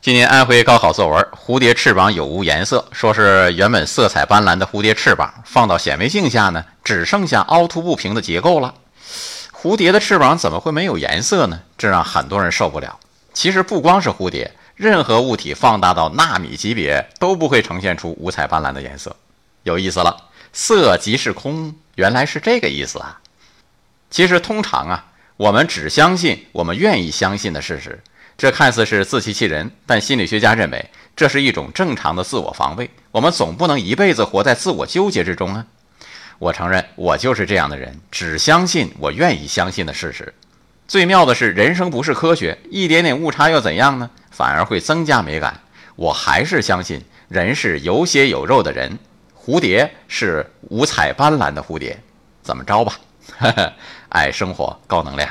今年安徽高考作文《蝴蝶翅膀有无颜色》，说是原本色彩斑斓的蝴蝶翅膀放到显微镜下呢，只剩下凹凸不平的结构了。蝴蝶的翅膀怎么会没有颜色呢？这让很多人受不了。其实不光是蝴蝶，任何物体放大到纳米级别都不会呈现出五彩斑斓的颜色。有意思了，色即是空，原来是这个意思啊！其实通常啊，我们只相信我们愿意相信的事实。这看似是自欺欺人，但心理学家认为这是一种正常的自我防卫。我们总不能一辈子活在自我纠结之中啊！我承认，我就是这样的人，只相信我愿意相信的事实。最妙的是，人生不是科学，一点点误差又怎样呢？反而会增加美感。我还是相信，人是有血有肉的人，蝴蝶是五彩斑斓的蝴蝶。怎么着吧？爱生活，高能量。